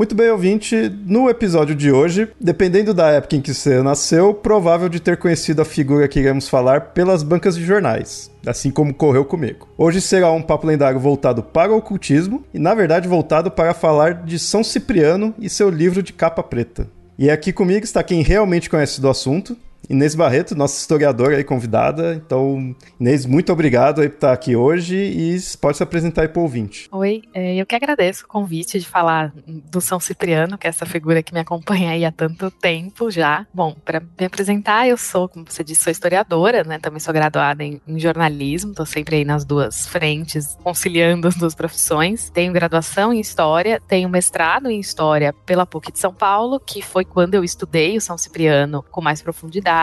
Muito bem, ouvinte. No episódio de hoje, dependendo da época em que você nasceu, provável de ter conhecido a figura que iremos falar pelas bancas de jornais, assim como correu comigo. Hoje será um papo lendário voltado para o ocultismo e, na verdade, voltado para falar de São Cipriano e seu livro de capa preta. E aqui comigo está quem realmente conhece do assunto, Inês Barreto, nossa historiadora aí convidada. Então, Inês, muito obrigado aí por estar aqui hoje e pode se apresentar aí para o ouvinte. Oi, é, eu que agradeço o convite de falar do São Cipriano, que é essa figura que me acompanha aí há tanto tempo já. Bom, para me apresentar, eu sou, como você disse, sou historiadora, né? Também sou graduada em, em jornalismo, estou sempre aí nas duas frentes, conciliando as duas profissões. Tenho graduação em História, tenho mestrado em História pela PUC de São Paulo, que foi quando eu estudei o São Cipriano com mais profundidade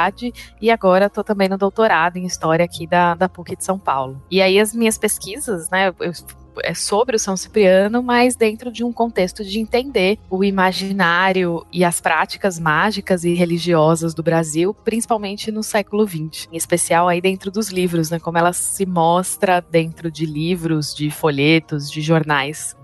e agora estou também no doutorado em História aqui da, da PUC de São Paulo. E aí as minhas pesquisas, né, eu é sobre o São Cipriano, mas dentro de um contexto de entender o imaginário e as práticas mágicas e religiosas do Brasil, principalmente no século XX, em especial aí dentro dos livros, né, como ela se mostra dentro de livros, de folhetos, de jornais.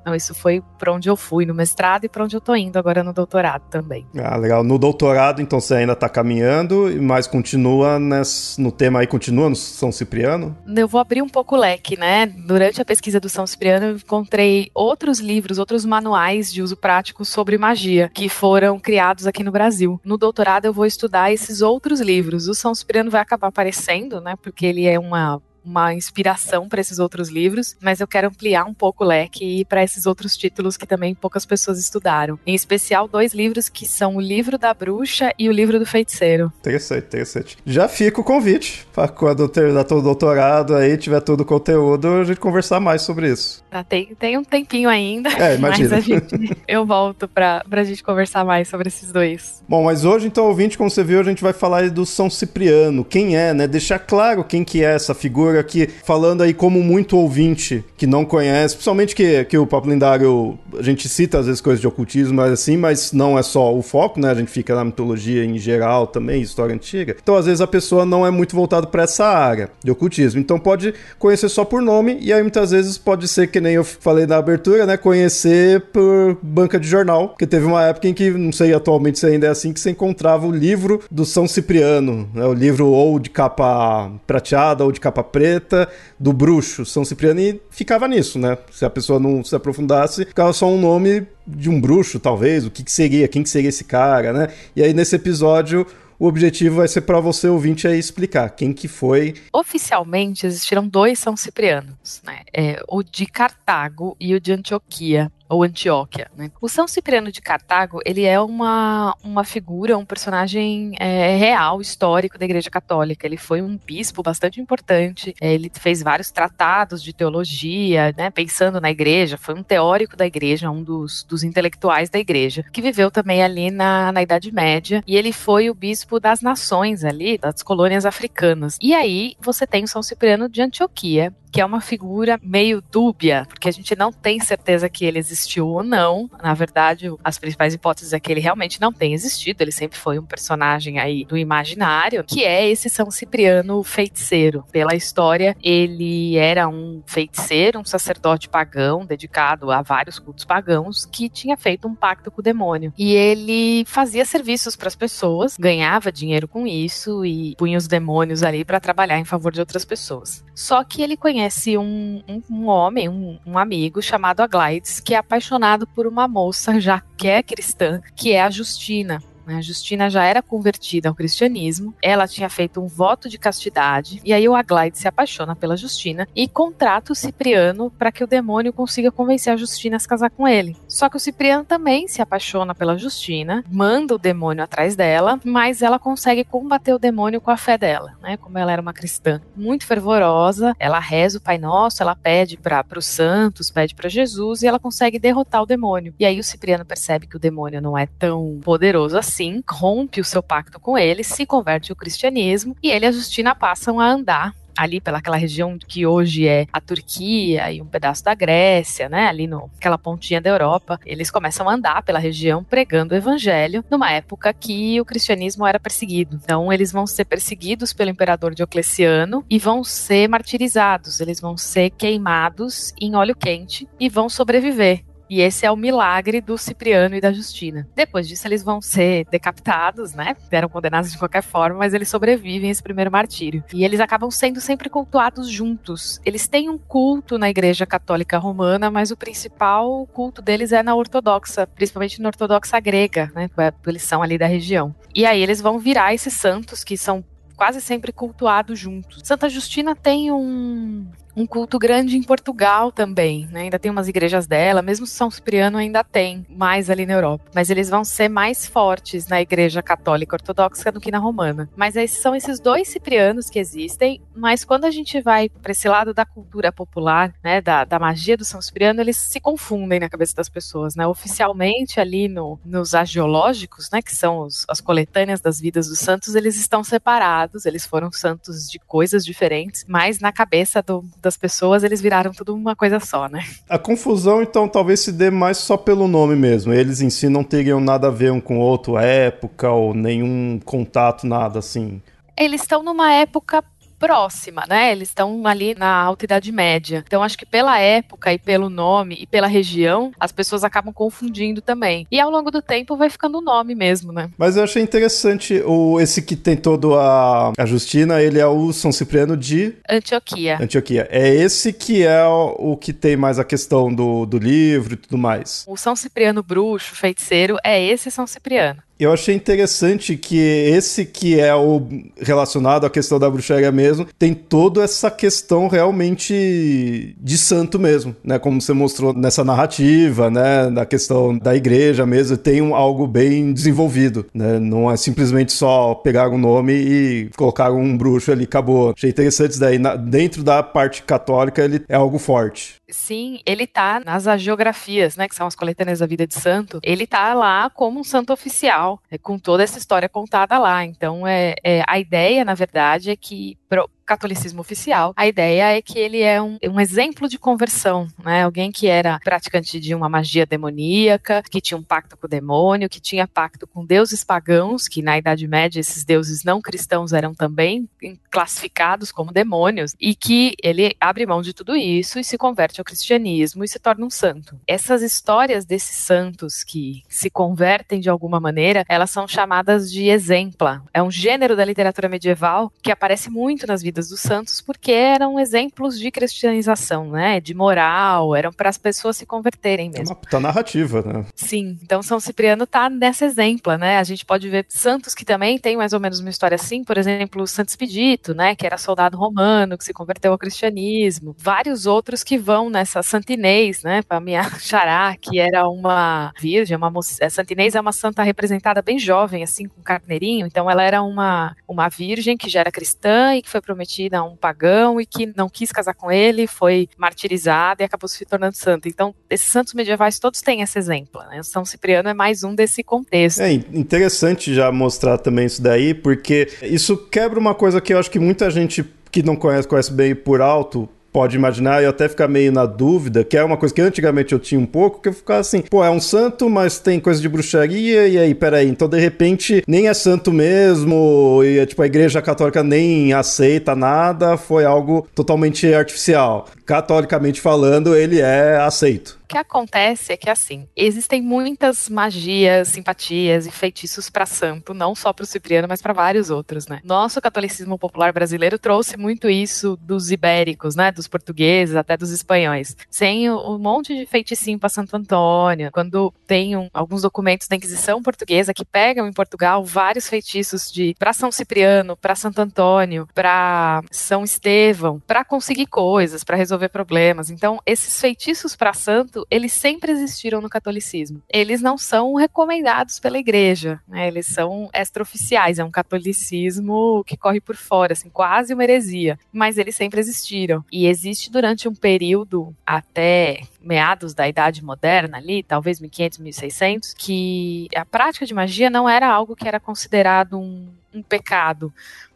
Então, isso foi para onde eu fui no mestrado e para onde eu tô indo agora no doutorado também. Ah, legal. No doutorado, então, você ainda está caminhando, mas continua nesse, no tema aí, continua no São Cipriano? Eu vou abrir um pouco o leque, né? Durante a pesquisa do São Cipriano, eu encontrei outros livros, outros manuais de uso prático sobre magia, que foram criados aqui no Brasil. No doutorado, eu vou estudar esses outros livros. O São Cipriano vai acabar aparecendo, né? Porque ele é uma uma inspiração para esses outros livros, mas eu quero ampliar um pouco o leque e ir para esses outros títulos que também poucas pessoas estudaram. Em especial, dois livros que são o Livro da Bruxa e o Livro do Feiticeiro. Interessante, interessante. Já fica o convite para quando terminar todo o doutorado aí, tiver todo o conteúdo, a gente conversar mais sobre isso. Tá, tem, tem um tempinho ainda, é, imagina. mas gente, eu volto para a gente conversar mais sobre esses dois. Bom, mas hoje, então, ouvinte, como você viu, a gente vai falar do São Cipriano. Quem é, né? Deixar claro quem que é essa figura aqui falando aí como muito ouvinte que não conhece, principalmente que, que o Papo Lendário, a gente cita às vezes coisas de ocultismo, mas assim, mas não é só o foco, né? A gente fica na mitologia em geral também, história antiga. Então, às vezes a pessoa não é muito voltada para essa área de ocultismo. Então, pode conhecer só por nome e aí muitas vezes pode ser que nem eu falei na abertura, né? Conhecer por banca de jornal, porque teve uma época em que, não sei atualmente se ainda é assim, que você encontrava o livro do São Cipriano, né? O livro ou de capa prateada ou de capa preta preta do bruxo São Cipriano e ficava nisso, né? Se a pessoa não se aprofundasse, ficava só um nome de um bruxo, talvez, o que, que seria, quem que seria esse cara, né? E aí nesse episódio o objetivo vai ser para você ouvinte aí explicar quem que foi. Oficialmente existiram dois São Ciprianos, né? É, o de Cartago e o de Antioquia ou Antioquia. Né? O São Cipriano de Cartago ele é uma, uma figura, um personagem é, real, histórico da Igreja Católica. Ele foi um bispo bastante importante. É, ele fez vários tratados de teologia, né, pensando na Igreja. Foi um teórico da Igreja, um dos, dos intelectuais da Igreja, que viveu também ali na, na Idade Média. E ele foi o bispo das nações ali, das colônias africanas. E aí você tem o São Cipriano de Antioquia, que é uma figura meio dúbia, porque a gente não tem certeza que ele existiu ou não. Na verdade, as principais hipóteses é que ele realmente não tem existido, ele sempre foi um personagem aí do imaginário, que é esse São Cipriano feiticeiro. Pela história, ele era um feiticeiro, um sacerdote pagão dedicado a vários cultos pagãos que tinha feito um pacto com o demônio. E ele fazia serviços para as pessoas, ganhava dinheiro com isso e punha os demônios ali para trabalhar em favor de outras pessoas. Só que ele conhece conhece um, um, um homem, um, um, amigo chamado Aglides, que é apaixonado por uma moça já que é cristã, que é a Justina. Né? Justina já era convertida ao cristianismo, ela tinha feito um voto de castidade, e aí o Aglaide se apaixona pela Justina e contrata o Cipriano para que o demônio consiga convencer a Justina a se casar com ele. Só que o Cipriano também se apaixona pela Justina, manda o demônio atrás dela, mas ela consegue combater o demônio com a fé dela, né? Como ela era uma cristã muito fervorosa, ela reza o Pai Nosso, ela pede para os santos, pede para Jesus e ela consegue derrotar o demônio. E aí o Cipriano percebe que o demônio não é tão poderoso assim, rompe o seu pacto com ele, se converte ao cristianismo e ele e a Justina passam a andar ali pelaquela região que hoje é a Turquia e um pedaço da Grécia, né, ali no aquela pontinha da Europa, eles começam a andar pela região pregando o evangelho numa época que o cristianismo era perseguido. Então eles vão ser perseguidos pelo imperador Diocleciano e vão ser martirizados, eles vão ser queimados em óleo quente e vão sobreviver. E esse é o milagre do Cipriano e da Justina. Depois disso, eles vão ser decapitados, né? Eram condenados de qualquer forma, mas eles sobrevivem a esse primeiro martírio. E eles acabam sendo sempre cultuados juntos. Eles têm um culto na Igreja Católica Romana, mas o principal culto deles é na ortodoxa, principalmente na ortodoxa grega, né? Eles são ali da região. E aí eles vão virar esses santos que são quase sempre cultuados juntos. Santa Justina tem um, um culto grande em Portugal também, né? Ainda tem umas igrejas dela, mesmo São Cipriano ainda tem mais ali na Europa. Mas eles vão ser mais fortes na igreja católica ortodoxa do que na romana. Mas são esses dois ciprianos que existem, mas quando a gente vai para esse lado da cultura popular, né, da, da magia do São Cipriano, eles se confundem na cabeça das pessoas, né? Oficialmente ali no, nos agiológicos, né, que são os, as coletâneas das vidas dos santos, eles estão separados, eles foram santos de coisas diferentes, mas na cabeça do, das pessoas, eles viraram tudo uma coisa só, né? A confusão, então, talvez se dê mais só pelo nome mesmo. Eles em si não teriam nada a ver um com o outro, época ou nenhum contato, nada assim. Eles estão numa época próxima, né? Eles estão ali na Alta Idade Média. Então acho que pela época e pelo nome e pela região, as pessoas acabam confundindo também. E ao longo do tempo vai ficando o nome mesmo, né? Mas eu achei interessante o esse que tem todo a, a Justina, ele é o São Cipriano de Antioquia. Antioquia. É esse que é o, o que tem mais a questão do, do livro e tudo mais. O São Cipriano bruxo, feiticeiro, é esse São Cipriano. Eu achei interessante que esse que é o relacionado à questão da bruxaria mesmo, tem toda essa questão realmente de santo mesmo, né? Como você mostrou nessa narrativa, né? Na questão da igreja mesmo, tem um, algo bem desenvolvido, né? Não é simplesmente só pegar um nome e colocar um bruxo ali, acabou. Achei interessante isso daí. Na, dentro da parte católica, ele é algo forte. Sim, ele tá nas agiografias, né, que são as coletâneas da vida de santo. Ele tá lá como um santo oficial, é, com toda essa história contada lá. Então, é, é a ideia, na verdade, é que catolicismo oficial, a ideia é que ele é um, um exemplo de conversão, né? Alguém que era praticante de uma magia demoníaca, que tinha um pacto com o demônio, que tinha pacto com deuses pagãos, que na Idade Média esses deuses não cristãos eram também classificados como demônios, e que ele abre mão de tudo isso e se converte ao cristianismo e se torna um santo. Essas histórias desses santos que se convertem de alguma maneira, elas são chamadas de exempla. É um gênero da literatura medieval que aparece muito nas vidas vidas dos santos porque eram exemplos de cristianização, né? De moral, eram para as pessoas se converterem mesmo. É uma puta narrativa, né? Sim. Então São Cipriano tá nessa exemplo, né? A gente pode ver santos que também têm mais ou menos uma história assim, por exemplo, Santo Expedito, né? Que era soldado romano, que se converteu ao cristianismo. Vários outros que vão nessa Santinês, né? Para minha xará, que era uma virgem, uma moça. É, Santinês é uma santa representada bem jovem, assim, com carneirinho. Então ela era uma, uma virgem que já era cristã e que foi prometida prometida a um pagão e que não quis casar com ele, foi martirizada e acabou se tornando santa. Então, esses santos medievais todos têm esse exemplo. Né? O São Cipriano é mais um desse contexto. É interessante já mostrar também isso daí, porque isso quebra uma coisa que eu acho que muita gente que não conhece, conhece bem por alto, pode imaginar, eu até ficar meio na dúvida, que é uma coisa que antigamente eu tinha um pouco, que eu ficava assim, pô, é um santo, mas tem coisa de bruxaria, e aí, peraí, então de repente nem é santo mesmo, e tipo, a igreja católica nem aceita nada, foi algo totalmente artificial. Catolicamente falando, ele é aceito. Que acontece é que, assim, existem muitas magias, simpatias e feitiços para santo, não só para o Cipriano, mas para vários outros, né? Nosso catolicismo popular brasileiro trouxe muito isso dos ibéricos, né? Dos portugueses, até dos espanhóis. Sem um monte de feiticinho para Santo Antônio. Quando tem um, alguns documentos da Inquisição portuguesa que pegam em Portugal vários feitiços de para São Cipriano, para Santo Antônio, para São Estevão, para conseguir coisas, para resolver problemas. Então, esses feitiços para santo, eles sempre existiram no catolicismo. Eles não são recomendados pela igreja, né? Eles são extraoficiais, é um catolicismo que corre por fora, assim, quase uma heresia, mas eles sempre existiram. E existe durante um período até meados da Idade Moderna ali, talvez 1500, 1600, que a prática de magia não era algo que era considerado um, um pecado?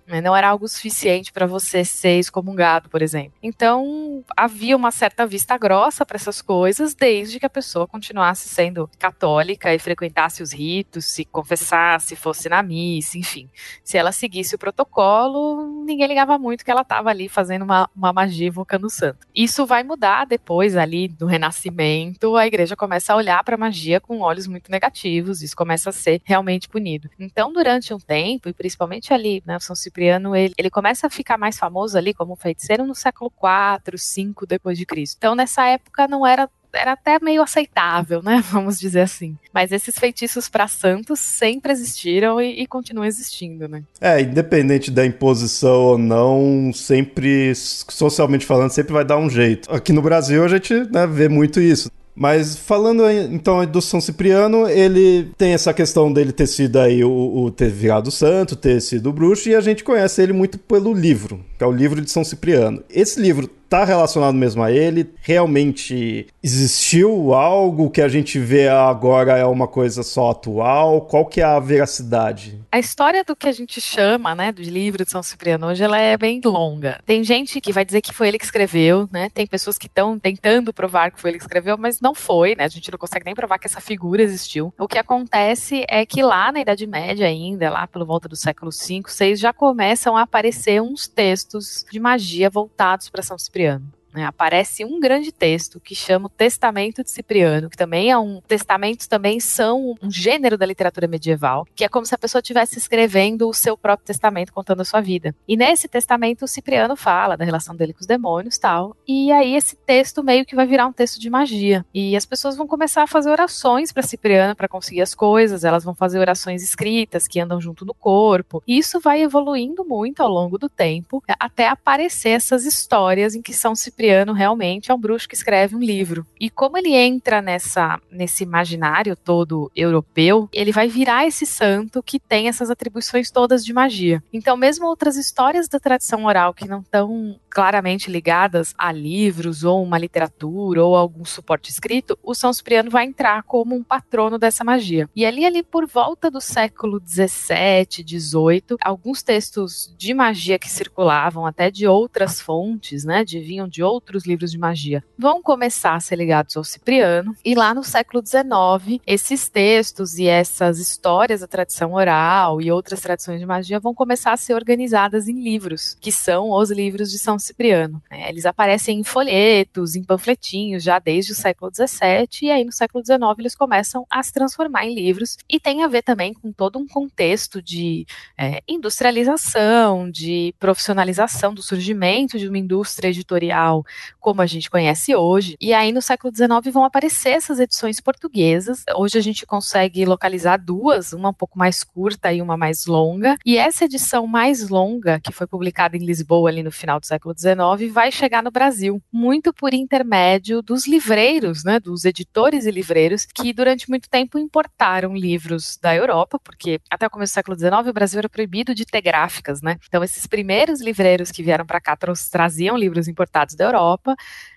Não era algo suficiente para você ser excomungado, por exemplo. Então, havia uma certa vista grossa para essas coisas, desde que a pessoa continuasse sendo católica e frequentasse os ritos, se confessasse, fosse na missa, enfim. Se ela seguisse o protocolo, ninguém ligava muito que ela estava ali fazendo uma, uma magia invocando o santo. Isso vai mudar depois, ali, do Renascimento, a igreja começa a olhar para a magia com olhos muito negativos, isso começa a ser realmente punido. Então, durante um tempo, e principalmente ali, né, São Cipriano, ele, ele começa a ficar mais famoso ali como feiticeiro no século 4, 5 depois de Cristo. Então, nessa época não era era até meio aceitável, né? Vamos dizer assim. Mas esses feitiços para santos sempre existiram e, e, continuam existindo, né? É, independente da imposição ou não, sempre, socialmente falando, sempre vai dar um jeito. Aqui no Brasil a gente né, vê muito isso. Mas falando então do São Cipriano, ele tem essa questão dele ter sido aí o, o, ter virado santo, ter sido bruxo, e a gente conhece ele muito pelo livro, que é o livro de São Cipriano. Esse livro tá relacionado mesmo a ele? Realmente existiu algo que a gente vê agora é uma coisa só atual? Qual que é a veracidade? A história do que a gente chama, né, do livro de São Cipriano hoje, ela é bem longa. Tem gente que vai dizer que foi ele que escreveu, né? Tem pessoas que estão tentando provar que foi ele que escreveu, mas não foi, né? A gente não consegue nem provar que essa figura existiu. O que acontece é que lá na Idade Média ainda, lá pelo volta do século V, VI, já começam a aparecer uns textos de magia voltados para São Cipriano Cipriano. Né, aparece um grande texto que chama o Testamento de Cipriano, que também é um. Testamentos também são um gênero da literatura medieval, que é como se a pessoa estivesse escrevendo o seu próprio testamento, contando a sua vida. E nesse testamento, o Cipriano fala da relação dele com os demônios tal. E aí, esse texto meio que vai virar um texto de magia. E as pessoas vão começar a fazer orações para Cipriano para conseguir as coisas, elas vão fazer orações escritas que andam junto no corpo. E isso vai evoluindo muito ao longo do tempo, até aparecer essas histórias em que São Cipriano Cipriano realmente é um bruxo que escreve um livro. E como ele entra nessa nesse imaginário todo europeu, ele vai virar esse santo que tem essas atribuições todas de magia. Então, mesmo outras histórias da tradição oral que não estão claramente ligadas a livros ou uma literatura ou algum suporte escrito, o São Cipriano vai entrar como um patrono dessa magia. E ali, ali por volta do século 17, 18, alguns textos de magia que circulavam até de outras fontes, né, de vinham de outros livros de magia, vão começar a ser ligados ao Cipriano. E lá no século 19, esses textos e essas histórias da tradição oral e outras tradições de magia vão começar a ser organizadas em livros, que são os livros de São Cipriano. Né? Eles aparecem em folhetos, em panfletinhos, já desde o século XVII, e aí no século XIX eles começam a se transformar em livros, e tem a ver também com todo um contexto de é, industrialização, de profissionalização, do surgimento de uma indústria editorial como a gente conhece hoje. E aí no século XIX vão aparecer essas edições portuguesas. Hoje a gente consegue localizar duas, uma um pouco mais curta e uma mais longa. E essa edição mais longa, que foi publicada em Lisboa ali no final do século XIX vai chegar no Brasil, muito por intermédio dos livreiros, né, dos editores e livreiros, que durante muito tempo importaram livros da Europa, porque até o começo do século XIX o Brasil era proibido de ter gráficas, né? Então esses primeiros livreiros que vieram para cá traziam livros importados da Europa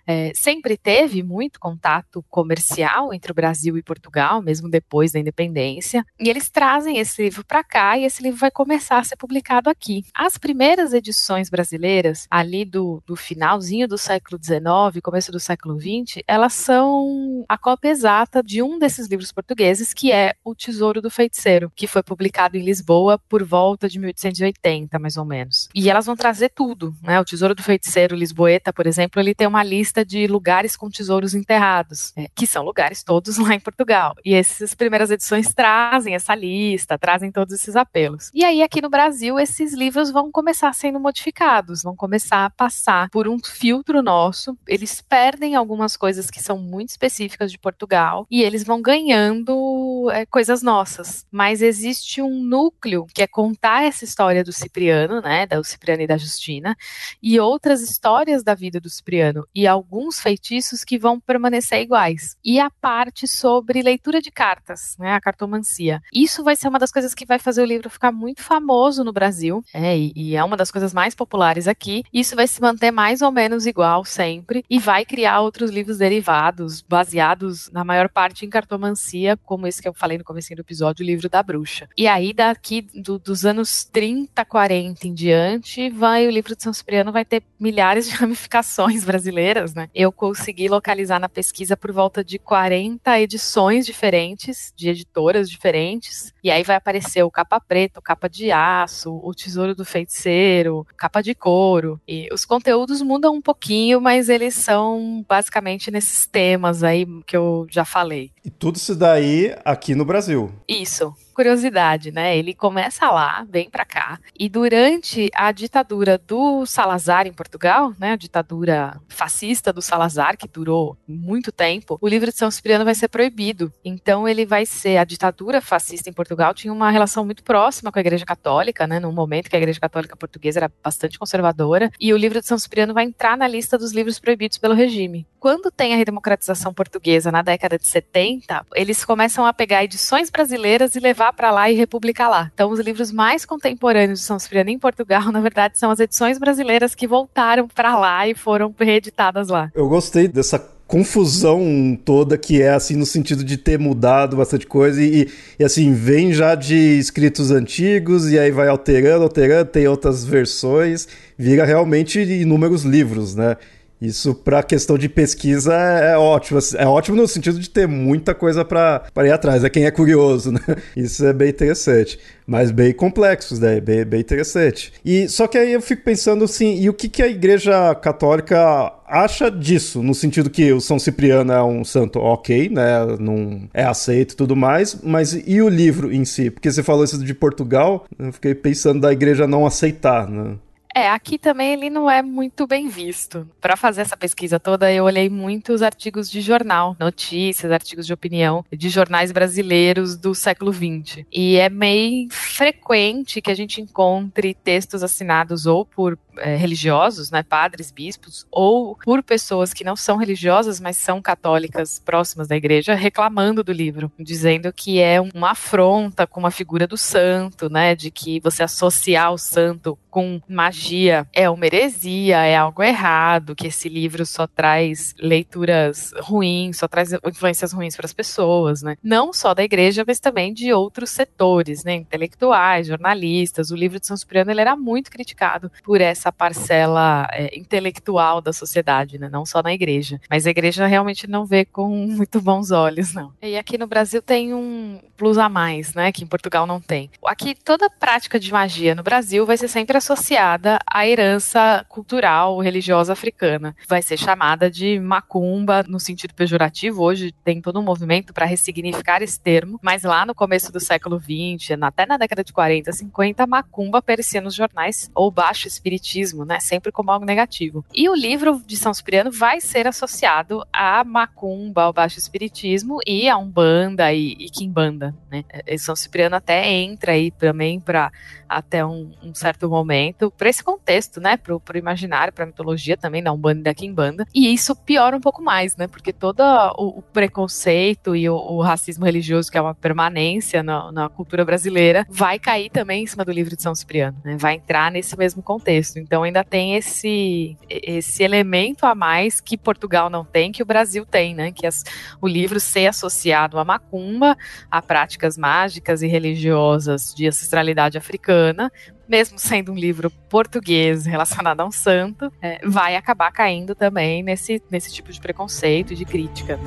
é, sempre teve muito contato comercial entre o Brasil e Portugal, mesmo depois da independência, e eles trazem esse livro para cá e esse livro vai começar a ser publicado aqui. As primeiras edições brasileiras, ali do, do finalzinho do século XIX, começo do século XX, elas são a cópia exata de um desses livros portugueses, que é O Tesouro do Feiticeiro, que foi publicado em Lisboa por volta de 1880, mais ou menos. E elas vão trazer tudo, né? O Tesouro do Feiticeiro Lisboeta, por exemplo, ele tem uma lista de lugares com tesouros enterrados, é, que são lugares todos lá em Portugal. E essas primeiras edições trazem essa lista, trazem todos esses apelos. E aí, aqui no Brasil, esses livros vão começar sendo modificados, vão começar passar por um filtro nosso. Eles perdem algumas coisas que são muito específicas de Portugal e eles vão ganhando é, coisas nossas. Mas existe um núcleo que é contar essa história do Cipriano, né, da Cipriano e da Justina, e outras histórias da vida do Cipriano e alguns feitiços que vão permanecer iguais. E a parte sobre leitura de cartas, né, a cartomancia. Isso vai ser uma das coisas que vai fazer o livro ficar muito famoso no Brasil, é, e, e é uma das coisas mais populares aqui. Isso vai se manter mais ou menos igual sempre e vai criar outros livros derivados, baseados na maior parte em cartomancia, como esse que eu falei no começo do episódio, o livro da bruxa. E aí daqui do, dos anos 30, 40 em diante, vai o livro de São Cipriano vai ter milhares de ramificações brasileiras, né? Eu consegui localizar na pesquisa por volta de 40 edições diferentes, de editoras diferentes, e aí vai aparecer o capa preta, o capa de aço, o tesouro do feiticeiro, capa de couro. E os conteúdos mudam um pouquinho, mas eles são basicamente nesses temas aí que eu já falei. E tudo isso daí aqui no Brasil. Isso curiosidade, né? Ele começa lá, vem para cá, e durante a ditadura do Salazar em Portugal, né, a ditadura fascista do Salazar, que durou muito tempo, o livro de São Cipriano vai ser proibido. Então ele vai ser a ditadura fascista em Portugal tinha uma relação muito próxima com a Igreja Católica, né, num momento que a Igreja Católica portuguesa era bastante conservadora, e o livro de São Cipriano vai entrar na lista dos livros proibidos pelo regime. Quando tem a redemocratização portuguesa na década de 70, eles começam a pegar edições brasileiras e levar levar para lá e republicar lá. Então, os livros mais contemporâneos de São Cipriano em Portugal, na verdade, são as edições brasileiras que voltaram para lá e foram reeditadas lá. Eu gostei dessa confusão toda que é assim no sentido de ter mudado bastante coisa e, e, assim vem já de escritos antigos e aí vai alterando, alterando, tem outras versões, vira realmente inúmeros livros, né? Isso para questão de pesquisa é ótimo. É ótimo no sentido de ter muita coisa para ir atrás. É quem é curioso, né? Isso é bem interessante. Mas bem complexos, né? Bem, bem interessante. E só que aí eu fico pensando assim, e o que, que a Igreja Católica acha disso? No sentido que o São Cipriano é um santo ok, né? Não é aceito e tudo mais, mas e o livro em si? Porque você falou isso de Portugal, eu fiquei pensando da igreja não aceitar, né? É, aqui também ele não é muito bem visto. Para fazer essa pesquisa toda, eu olhei muitos artigos de jornal, notícias, artigos de opinião de jornais brasileiros do século XX. E é meio frequente que a gente encontre textos assinados ou por é, religiosos, né, padres, bispos, ou por pessoas que não são religiosas, mas são católicas próximas da igreja, reclamando do livro, dizendo que é uma afronta com uma figura do santo, né, de que você associar o santo com magia é uma heresia, é algo errado, que esse livro só traz leituras ruins, só traz influências ruins para as pessoas, né? Não só da igreja, mas também de outros setores, né? Intelectuais, jornalistas. O livro de São Cipriano ele era muito criticado por essa parcela é, intelectual da sociedade, né? Não só na igreja. Mas a igreja realmente não vê com muito bons olhos, não. E aqui no Brasil tem um plus a mais, né? Que em Portugal não tem. Aqui toda prática de magia no Brasil vai ser sempre associada à herança cultural religiosa africana. Vai ser chamada de macumba no sentido pejorativo. Hoje tem todo um movimento para ressignificar esse termo, mas lá no começo do século XX, até na década de 40, 50, macumba aparecia nos jornais ou baixo espiritismo, né? Sempre como algo negativo. E o livro de São Cipriano vai ser associado a macumba, ao baixo espiritismo e a umbanda e, e quimbanda, né? E São Cipriano até entra aí também para até um, um, certo momento, para esse contexto, né, pro, pro imaginário, pra mitologia também, da Umbanda e da Kimbanda, e isso piora um pouco mais, né, porque todo o, o preconceito e o, o, racismo religioso, que é uma permanência na, na, cultura brasileira, vai cair também em cima do livro de São Cipriano, né, vai entrar nesse mesmo contexto. Então ainda tem esse esse elemento a mais que Portugal não tem, que o Brasil tem, né? Que as, o livro ser associado à macumba, a práticas mágicas e religiosas de ancestralidade africana, mesmo sendo um livro português relacionado a um santo, é, vai acabar caindo também nesse, nesse tipo de preconceito e de crítica.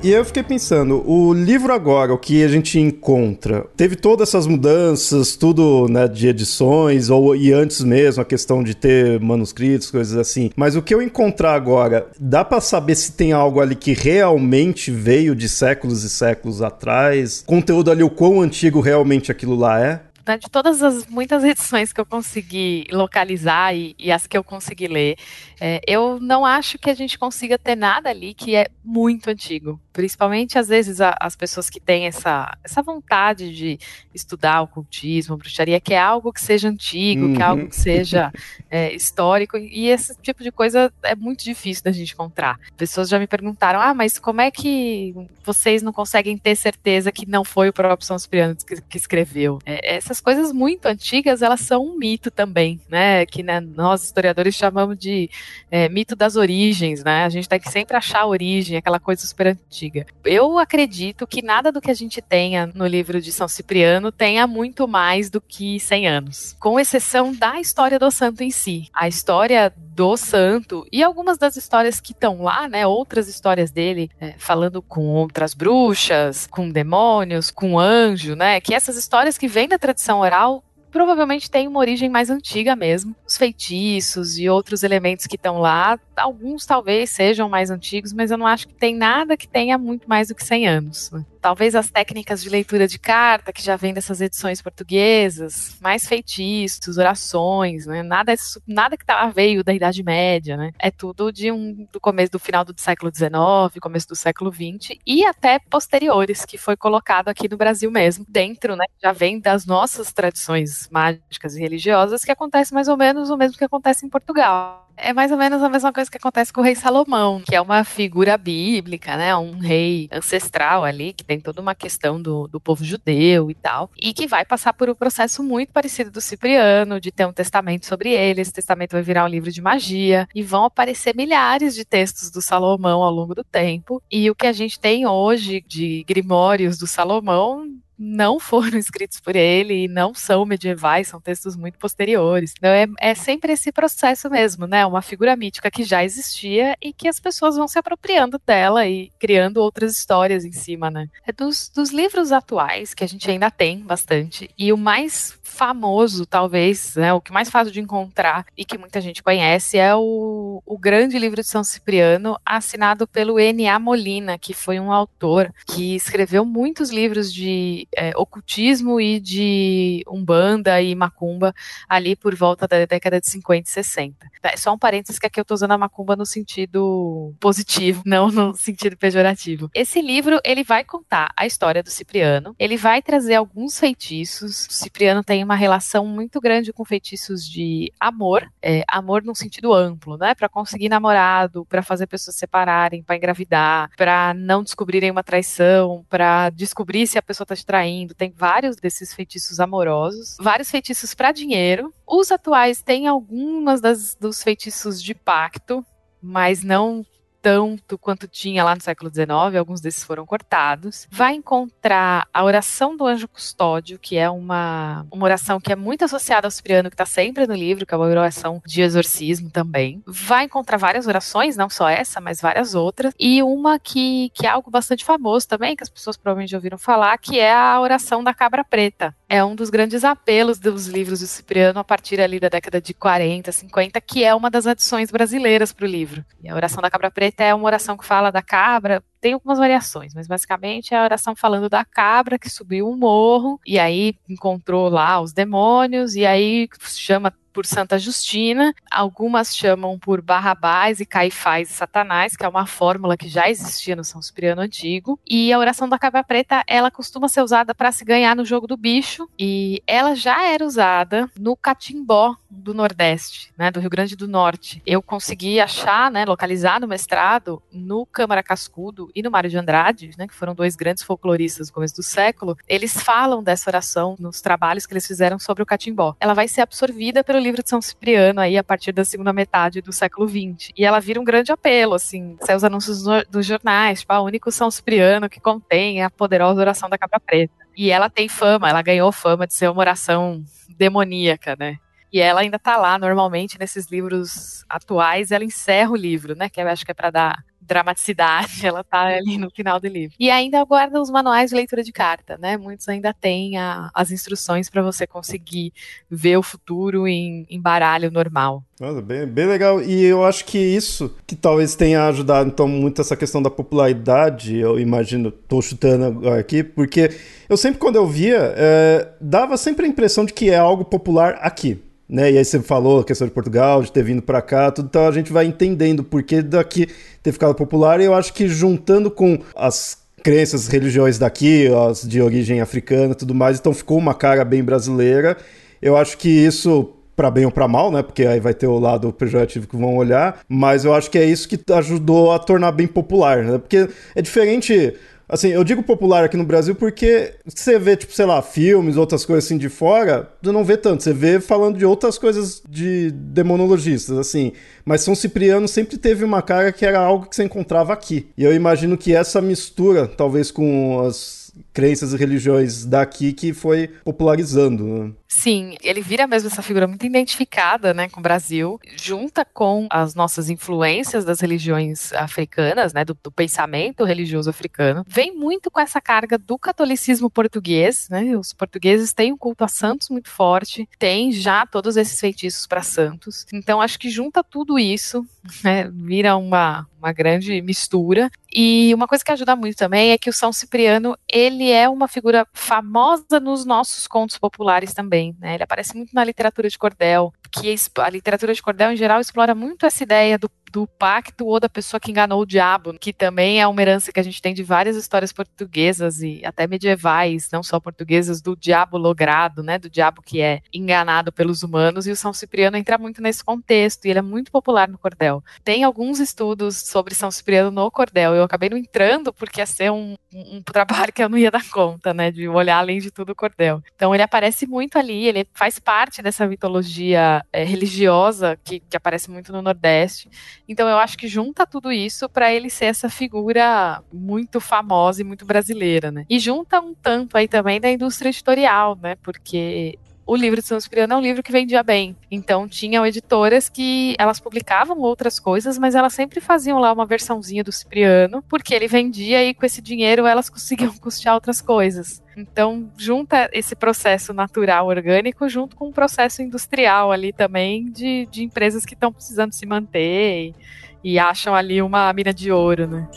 E eu fiquei pensando, o livro agora, o que a gente encontra, teve todas essas mudanças, tudo né, de edições, ou e antes mesmo, a questão de ter manuscritos, coisas assim. Mas o que eu encontrar agora, dá para saber se tem algo ali que realmente veio de séculos e séculos atrás? Conteúdo ali, o quão antigo realmente aquilo lá é? Né, de todas as muitas edições que eu consegui localizar e, e as que eu consegui ler, é, eu não acho que a gente consiga ter nada ali que é muito antigo. Principalmente, às vezes, a, as pessoas que têm essa, essa vontade de estudar ocultismo, bruxaria, que é algo que seja antigo, uhum. que é algo que seja é, histórico, e esse tipo de coisa é muito difícil da gente encontrar. Pessoas já me perguntaram: ah, mas como é que vocês não conseguem ter certeza que não foi o próprio São Cipriano que, que escreveu? É, essas coisas muito antigas, elas são um mito também, né? Que né, nós, historiadores, chamamos de é, mito das origens, né? A gente tem que sempre achar a origem, aquela coisa super antiga. Eu acredito que nada do que a gente tenha no livro de São Cipriano tenha muito mais do que 100 anos, com exceção da história do santo em si. A história do santo e algumas das histórias que estão lá, né? Outras histórias dele, é, falando com outras bruxas, com demônios, com anjo, né? Que essas histórias que vêm da tradição oral provavelmente tem uma origem mais antiga mesmo. Os feitiços e outros elementos que estão lá, alguns talvez sejam mais antigos, mas eu não acho que tem nada que tenha muito mais do que 100 anos. Né? Talvez as técnicas de leitura de carta, que já vem dessas edições portuguesas, mais feitiços, orações, né? Nada, nada que tá, veio da Idade Média, né? É tudo de um, do começo do final do século XIX, começo do século XX e até posteriores, que foi colocado aqui no Brasil mesmo, dentro, né? Já vem das nossas tradições mágicas e religiosas, que acontece mais ou menos o mesmo que acontece em Portugal. É mais ou menos a mesma coisa que acontece com o rei Salomão, que é uma figura bíblica, né? Um rei ancestral ali, que tem toda uma questão do, do povo judeu e tal, e que vai passar por um processo muito parecido do Cipriano, de ter um testamento sobre ele. Esse testamento vai virar um livro de magia, e vão aparecer milhares de textos do Salomão ao longo do tempo. E o que a gente tem hoje de grimórios do Salomão não foram escritos por ele e não são medievais, são textos muito posteriores. Então é, é sempre esse processo mesmo, né? Uma figura mítica que já existia e que as pessoas vão se apropriando dela e criando outras histórias em cima, né? É dos, dos livros atuais, que a gente ainda tem bastante, e o mais famoso, talvez, né, o que mais fácil de encontrar e que muita gente conhece é o, o grande livro de São Cipriano, assinado pelo N.A. Molina, que foi um autor que escreveu muitos livros de é, ocultismo e de umbanda e macumba ali por volta da década de 50 e 60. É só um parênteses que aqui eu estou usando a macumba no sentido positivo, não no sentido pejorativo. Esse livro, ele vai contar a história do Cipriano, ele vai trazer alguns feitiços. O Cipriano tem uma relação muito grande com feitiços de amor, é, amor num sentido amplo, né? Para conseguir namorado, para fazer pessoas se separarem, para engravidar, para não descobrirem uma traição, para descobrir se a pessoa está te traindo. Tem vários desses feitiços amorosos, vários feitiços para dinheiro. Os atuais têm algumas das, dos feitiços de pacto, mas não tanto quanto tinha lá no século XIX, alguns desses foram cortados. Vai encontrar a oração do anjo custódio, que é uma, uma oração que é muito associada ao Cipriano, que está sempre no livro, que é uma oração de exorcismo também. Vai encontrar várias orações, não só essa, mas várias outras. E uma que, que é algo bastante famoso também, que as pessoas provavelmente já ouviram falar, que é a oração da cabra preta. É um dos grandes apelos dos livros do Cipriano a partir ali da década de 40, 50, que é uma das adições brasileiras para o livro. E a oração da cabra preta preta é uma oração que fala da cabra, tem algumas variações, mas basicamente é a oração falando da cabra que subiu um morro e aí encontrou lá os demônios e aí chama por Santa Justina, algumas chamam por Barrabás e Caifás e Satanás, que é uma fórmula que já existia no São Cipriano antigo. E a oração da cabra preta, ela costuma ser usada para se ganhar no jogo do bicho, e ela já era usada no catimbó, do Nordeste, né, do Rio Grande do Norte. Eu consegui achar, né, localizar no mestrado no Câmara Cascudo e no Mário de Andrade, né, que foram dois grandes folcloristas do começo do século. Eles falam dessa oração nos trabalhos que eles fizeram sobre o catimbó. Ela vai ser absorvida pelo livro de São Cipriano aí a partir da segunda metade do século XX. E ela vira um grande apelo, assim, seus anúncios dos jornais, tipo, ah, único São Cipriano que contém a poderosa oração da capa preta. E ela tem fama, ela ganhou fama de ser uma oração demoníaca, né? E ela ainda tá lá, normalmente, nesses livros atuais, ela encerra o livro, né? Que eu acho que é para dar dramaticidade, ela tá ali no final do livro. E ainda guarda os manuais de leitura de carta, né? Muitos ainda têm a, as instruções para você conseguir ver o futuro em, em baralho normal. Nossa, bem, bem legal. E eu acho que isso que talvez tenha ajudado, então, muito essa questão da popularidade, eu imagino, tô chutando aqui, porque eu sempre, quando eu via, é, dava sempre a impressão de que é algo popular aqui né? E aí você falou a questão de Portugal, de ter vindo para cá, tudo, então a gente vai entendendo por que daqui ter ficado popular. E eu acho que juntando com as crenças, religiões daqui, as de origem africana, tudo mais, então ficou uma cara bem brasileira. Eu acho que isso para bem ou para mal, né? Porque aí vai ter o lado pejorativo que vão olhar, mas eu acho que é isso que ajudou a tornar bem popular, né? Porque é diferente Assim, eu digo popular aqui no Brasil porque você vê, tipo, sei lá, filmes, outras coisas assim de fora, você não vê tanto. Você vê falando de outras coisas de demonologistas, assim. Mas São Cipriano sempre teve uma cara que era algo que você encontrava aqui. E eu imagino que essa mistura, talvez com as crenças e religiões daqui, que foi popularizando, né? Sim, ele vira mesmo essa figura muito identificada né, com o Brasil, junta com as nossas influências das religiões africanas, né, do, do, pensamento religioso africano. Vem muito com essa carga do catolicismo português. Né, os portugueses têm um culto a santos muito forte, tem já todos esses feitiços para santos. Então, acho que junta tudo isso, né, vira uma, uma grande mistura. E uma coisa que ajuda muito também é que o São Cipriano ele é uma figura famosa nos nossos contos populares também. Né? Ele aparece muito na literatura de cordel, que a literatura de cordel em geral explora muito essa ideia do do pacto ou da pessoa que enganou o diabo, que também é uma herança que a gente tem de várias histórias portuguesas e até medievais, não só portuguesas, do diabo logrado, né, do diabo que é enganado pelos humanos, e o São Cipriano entra muito nesse contexto, e ele é muito popular no cordel. Tem alguns estudos sobre São Cipriano no cordel, eu acabei não entrando porque ia ser um, um, trabalho que eu não ia dar conta, né, de olhar além de tudo o cordel. Então ele aparece muito ali, ele faz parte dessa mitologia é, religiosa que, que aparece muito no Nordeste, então eu acho que junta tudo isso para ele ser essa figura muito famosa e muito brasileira, né? E junta um tanto aí também da indústria editorial, né? Porque o livro de Cipriano é um livro que vendia bem. Então tinham editoras que elas publicavam outras coisas, mas elas sempre faziam lá uma versãozinha do Cipriano, porque ele vendia e com esse dinheiro elas conseguiam custear outras coisas. Então, junta esse processo natural, orgânico, junto com um processo industrial ali também, de, de empresas que estão precisando se manter e, e acham ali uma mina de ouro, né?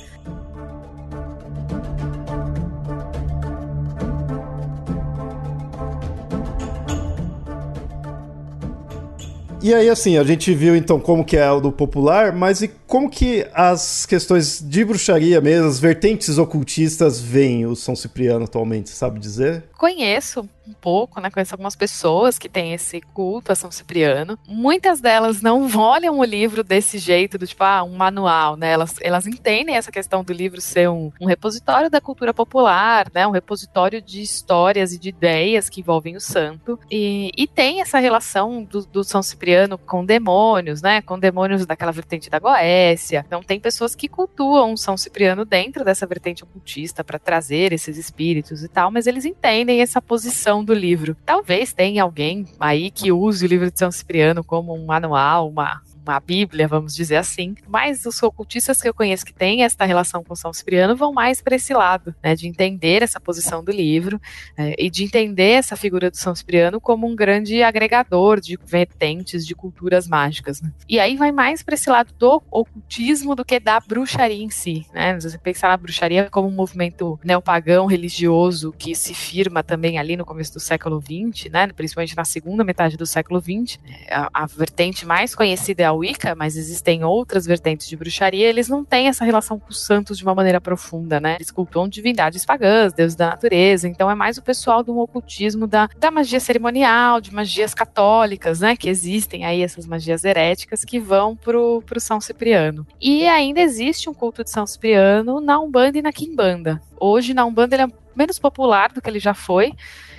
E aí, assim, a gente viu então como que é o do popular, mas e como que as questões de bruxaria mesmo, as vertentes ocultistas veem o São Cipriano atualmente, sabe dizer? Conheço um pouco, né? Conheço algumas pessoas que têm esse culto a São Cipriano. Muitas delas não olham o livro desse jeito, do tipo, ah, um manual, né? Elas, elas entendem essa questão do livro ser um, um repositório da cultura popular, né? Um repositório de histórias e de ideias que envolvem o santo. E, e tem essa relação do, do São Cipriano com demônios, né? Com demônios daquela vertente da Goécia. Então tem pessoas que cultuam São Cipriano dentro dessa vertente ocultista para trazer esses espíritos e tal, mas eles entendem essa posição do livro. Talvez tenha alguém aí que use o livro de São Cipriano como um manual, uma, uma Bíblia, vamos dizer assim. Mas os ocultistas que eu conheço que têm esta relação com São Cipriano vão mais para esse lado, né, de entender essa posição do livro é, e de entender essa figura do São Cipriano como um grande agregador de vertentes de culturas mágicas. Né. E aí vai mais para esse lado do ocultismo do que da bruxaria em si. Né? Você pensar na bruxaria como um movimento neopagão religioso que se firma também ali no começo do século XX, né, principalmente na segunda metade do século XX. A, a vertente mais conhecida é da Wicca, mas existem outras vertentes de bruxaria, eles não têm essa relação com os santos de uma maneira profunda, né? Eles cultuam divindades pagãs, deuses da natureza, então é mais o pessoal do ocultismo da, da magia cerimonial, de magias católicas, né? Que existem aí essas magias heréticas que vão pro, pro São Cipriano. E ainda existe um culto de São Cipriano na Umbanda e na Quimbanda. Hoje, na Umbanda, ele é menos popular do que ele já foi,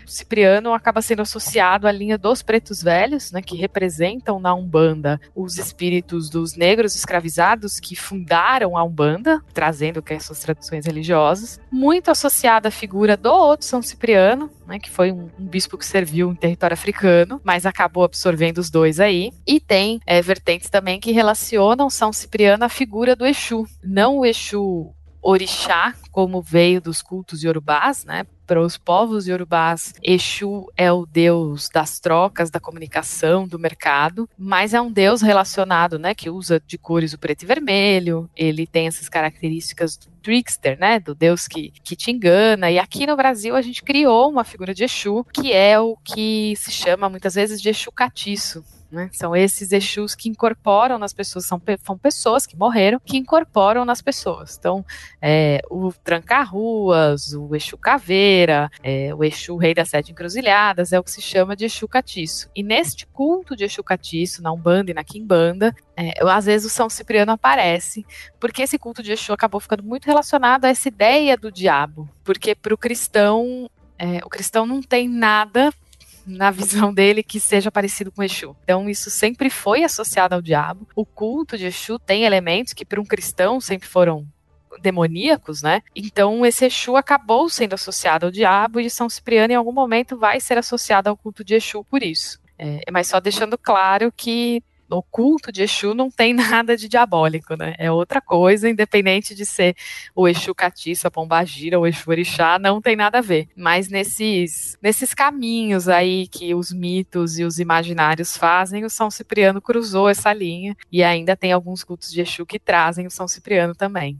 Cipriano acaba sendo associado à linha dos pretos velhos, né, que representam na Umbanda os espíritos dos negros escravizados que fundaram a Umbanda, trazendo que suas tradições religiosas, muito associada à figura do outro São Cipriano, né, que foi um, um, bispo que serviu em território africano, mas acabou absorvendo os dois aí. E tem é, vertentes também que relacionam São Cipriano à figura do Exu, não o Exu orixá, como veio dos cultos iorubás, né? Para os povos iorubás, Exu é o deus das trocas, da comunicação, do mercado, mas é um deus relacionado, né? Que usa de cores o preto e vermelho, ele tem essas características do trickster, né? Do deus que, que te engana. E aqui no Brasil a gente criou uma figura de Exu, que é o que se chama muitas vezes de Exu catiço. Né? São esses Exus que incorporam nas pessoas, são, são pessoas que morreram, que incorporam nas pessoas. Então, é, o Tranca-Ruas, o Exu Caveira, é, o Exu Rei das Sete Encruzilhadas, é o que se chama de Exu Catiço. E neste culto de Exu Catiço, na Umbanda e na Quimbanda, é, às vezes o São Cipriano aparece, porque esse culto de Exu acabou ficando muito relacionado a essa ideia do diabo. Porque para o cristão, é, o cristão não tem nada na visão dele, que seja parecido com Exu. Então, isso sempre foi associado ao diabo. O culto de Exu tem elementos que, para um cristão, sempre foram demoníacos, né? Então esse Exu acabou sendo associado ao diabo e São Cipriano em algum momento vai ser associado ao culto de Exu por isso. É, mas só deixando claro que o culto de Exu não tem nada de diabólico, né? É outra coisa, independente de ser o Exu Catiça, Pombagira ou Exu Orixá, não tem nada a ver. Mas nesses, nesses caminhos aí que os mitos e os imaginários fazem, o São Cipriano cruzou essa linha e ainda tem alguns cultos de Exu que trazem o São Cipriano também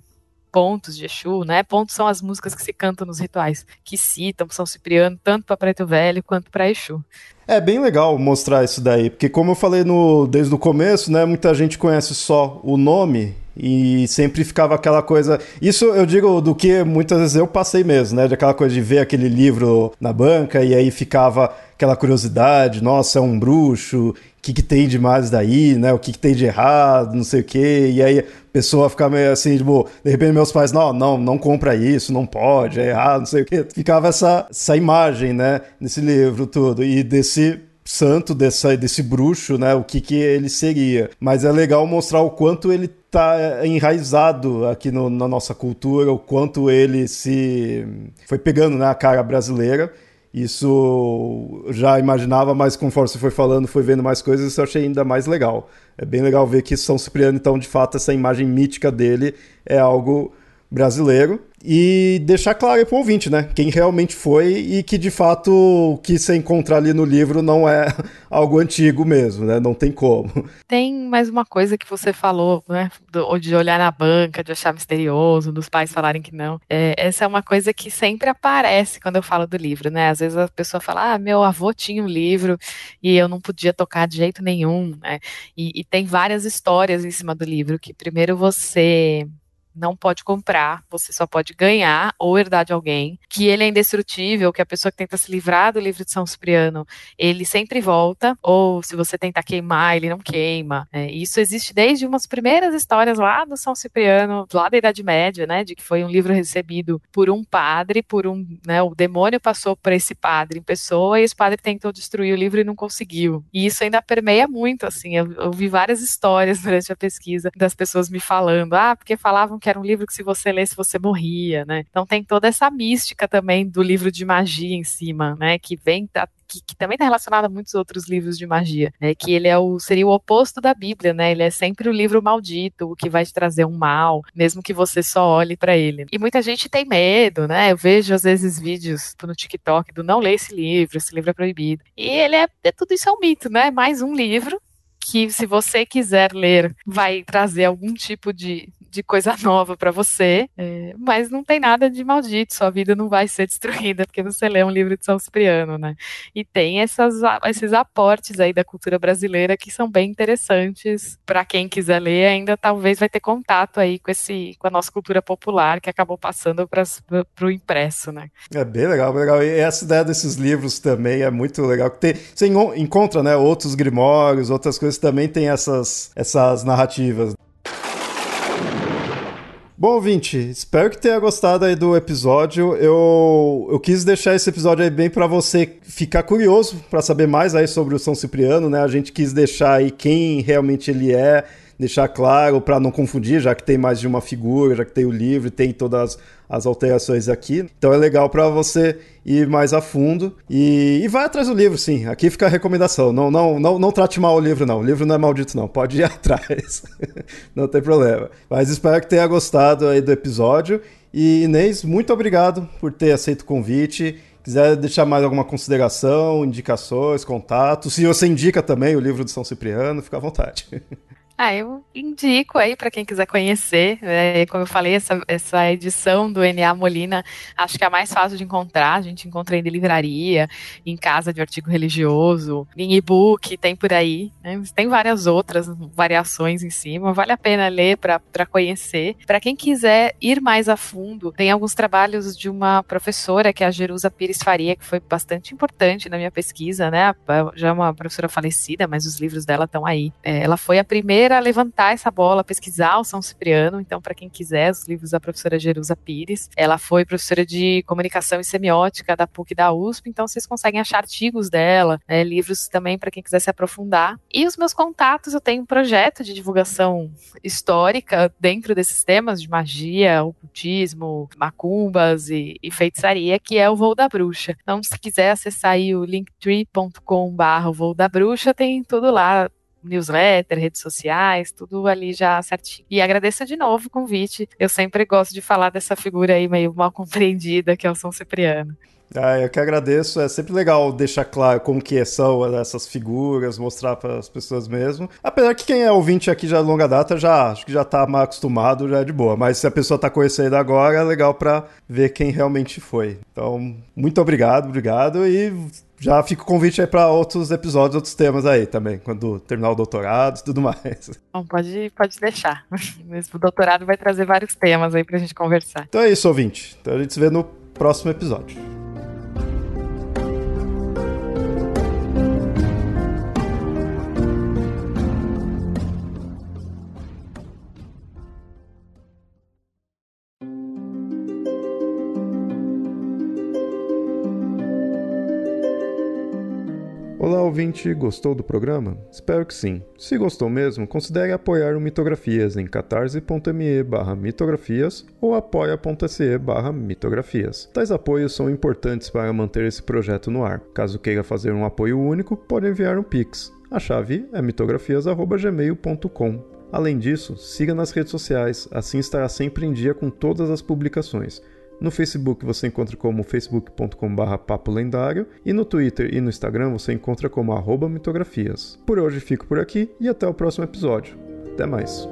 pontos de Exu, né? Pontos são as músicas que se cantam nos rituais, que citam São Cipriano, tanto para Preto Velho quanto para Exu. É bem legal mostrar isso daí, porque como eu falei no, desde o começo, né, muita gente conhece só o nome e sempre ficava aquela coisa. Isso eu digo do que muitas vezes eu passei mesmo, né? De aquela coisa de ver aquele livro na banca e aí ficava aquela curiosidade, nossa, é um bruxo, o que, que tem de mais daí, né? O que, que tem de errado, não sei o quê. E aí pessoa fica meio assim, tipo, de repente meus pais, não, não, não compra isso, não pode, é errado, não sei o quê. Ficava essa, essa imagem, né? Nesse livro tudo. E desse santo, dessa, desse bruxo, né? O que, que ele seria. Mas é legal mostrar o quanto ele tá enraizado aqui no, na nossa cultura, o quanto ele se foi pegando né, cara brasileira. Isso já imaginava, mas conforme você foi falando, foi vendo mais coisas, isso eu achei ainda mais legal. É bem legal ver que São Cipriano, então, de fato, essa imagem mítica dele é algo brasileiro e deixar claro aí pro ouvinte, né? Quem realmente foi e que de fato o que você encontrar ali no livro não é algo antigo mesmo, né? Não tem como. Tem mais uma coisa que você falou, né? Do, de olhar na banca, de achar misterioso, dos pais falarem que não. É, essa é uma coisa que sempre aparece quando eu falo do livro, né? Às vezes a pessoa fala, ah, meu avô tinha um livro e eu não podia tocar de jeito nenhum, né? E, e tem várias histórias em cima do livro que primeiro você não pode comprar, você só pode ganhar ou herdar de alguém, que ele é indestrutível, que a pessoa que tenta se livrar do livro de São Cipriano, ele sempre volta, ou se você tentar queimar, ele não queima. É, isso existe desde umas primeiras histórias lá do São Cipriano, lá da Idade Média, né, de que foi um livro recebido por um padre, por um, né, o demônio passou para esse padre em pessoa e esse padre tentou destruir o livro e não conseguiu. E isso ainda permeia muito, assim, eu, eu vi várias histórias durante a pesquisa das pessoas me falando, ah, porque falavam que era um livro que se você lesse você morria, né? Então tem toda essa mística também do livro de magia em cima, né? Que vem da, que, que, também está relacionado a muitos outros livros de magia, né, que ele é o, seria o oposto da Bíblia, né, ele é sempre o livro maldito, o que vai te trazer um mal, mesmo que você só olhe para ele. E muita gente tem medo, né, eu vejo às vezes vídeos no TikTok do não ler esse livro, esse livro é proibido. E ele é, é tudo isso é um mito, né, mais um livro que se você quiser ler vai trazer algum tipo de, de coisa nova para você, é, mas não tem nada de maldito, sua vida não vai ser destruída porque você lê um livro de São Cipriano, né? E tem essas, esses aportes aí da cultura brasileira que são bem interessantes para quem quiser ler, ainda talvez vai ter contato aí com esse com a nossa cultura popular que acabou passando para o impresso, né? É bem legal, bem legal. E essa ideia desses livros também é muito legal. Tem, você encontra, né, outros grimórios, outras coisas também tem essas, essas narrativas. Bom, ouvinte, espero que tenha gostado aí do episódio. Eu, eu quis deixar esse episódio aí bem para você ficar curioso para saber mais aí sobre o São Cipriano, né? A gente quis deixar aí quem realmente ele é, deixar claro para não confundir, já que tem mais de uma figura, já que tem o livro, tem todas as alterações aqui. Então é legal para você ir mais a fundo e, e, vai atrás do livro, sim. Aqui fica a recomendação. Não, não, não, não trate mal o livro, não. O livro não é maldito, não. Pode ir atrás. não tem problema. Mas espero que tenha gostado aí do episódio. E Inês, muito obrigado por ter aceito o convite. Quiser deixar mais alguma consideração, indicações, contatos. Se você indica também o livro do São Cipriano, fica à vontade. Ah, eu indico aí para quem quiser conhecer. É, como eu falei, essa, essa edição do NA Molina, acho que é a mais fácil de encontrar. A gente encontra em livraria, em casa de artigo religioso, em e-book, tem por aí. Né? Tem várias outras variações em cima. Vale a pena ler para conhecer. Para quem quiser ir mais a fundo, tem alguns trabalhos de uma professora, que é a Jerusa Pires Faria, que foi bastante importante na minha pesquisa, né? Já é uma professora falecida, mas os livros dela estão aí. É, ela foi a primeira a levantar essa bola, pesquisar o São Cipriano. Então, para quem quiser, os livros da professora Jerusa Pires. Ela foi professora de comunicação e semiótica da PUC da USP, então vocês conseguem achar artigos dela, né, livros também para quem quiser se aprofundar. E os meus contatos, eu tenho um projeto de divulgação histórica dentro desses temas de magia, ocultismo, macumbas e, e feitiçaria, que é o Voo da Bruxa. Então, se quiser acessar aí o linktree.com.br Voo da Bruxa, tem tudo lá newsletter, redes sociais, tudo ali já certinho. E agradeço de novo o convite. Eu sempre gosto de falar dessa figura aí meio mal compreendida que é o São Cipriano. Ah, eu que agradeço. É sempre legal deixar claro como que são essas figuras, mostrar para as pessoas mesmo. Apesar que quem é ouvinte aqui já de longa data já acho que já está mais acostumado, já é de boa. Mas se a pessoa está conhecendo agora, é legal para ver quem realmente foi. Então, muito obrigado, obrigado e já fica o convite aí para outros episódios, outros temas aí também, quando terminar o doutorado e tudo mais. Bom, pode, pode deixar. O doutorado vai trazer vários temas aí pra gente conversar. Então é isso, ouvinte. Então a gente se vê no próximo episódio. Ouvinte, gostou do programa? Espero que sim. Se gostou mesmo, considere apoiar o Mitografias em catarse.me barra mitografias ou apoia.se barra mitografias. Tais apoios são importantes para manter esse projeto no ar. Caso queira fazer um apoio único, pode enviar um Pix. A chave é mitografias.gmail.com. Além disso, siga nas redes sociais, assim estará sempre em dia com todas as publicações. No Facebook você encontra como facebook.com.br papo lendário e no Twitter e no Instagram você encontra como arroba mitografias. Por hoje fico por aqui e até o próximo episódio. Até mais.